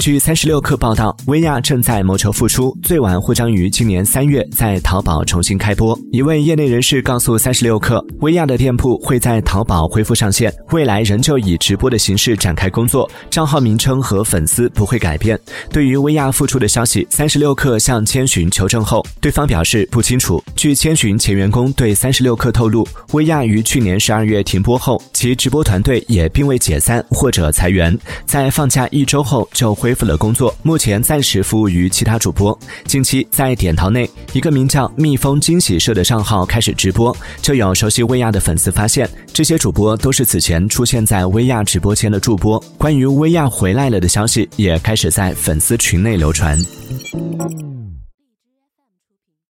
据三十六氪报道，薇娅正在谋求复出，最晚或将于今年三月在淘宝重新开播。一位业内人士告诉三十六氪，薇娅的店铺会在淘宝恢复上线，未来仍旧以直播的形式展开工作，账号名称和粉丝不会改变。对于薇娅复出的消息，三十六氪向千寻求证后，对方表示不清楚。据千寻前员工对三十六氪透露，薇娅于去年十二月停播后，其直播团队也并未解散或者裁员，在放假一周后就会。恢复了工作，目前暂时服务于其他主播。近期在点淘内，一个名叫“蜜蜂惊喜社”的账号开始直播，就有熟悉薇娅的粉丝发现，这些主播都是此前出现在薇娅直播间的助播。关于薇娅回来了的消息也开始在粉丝群内流传。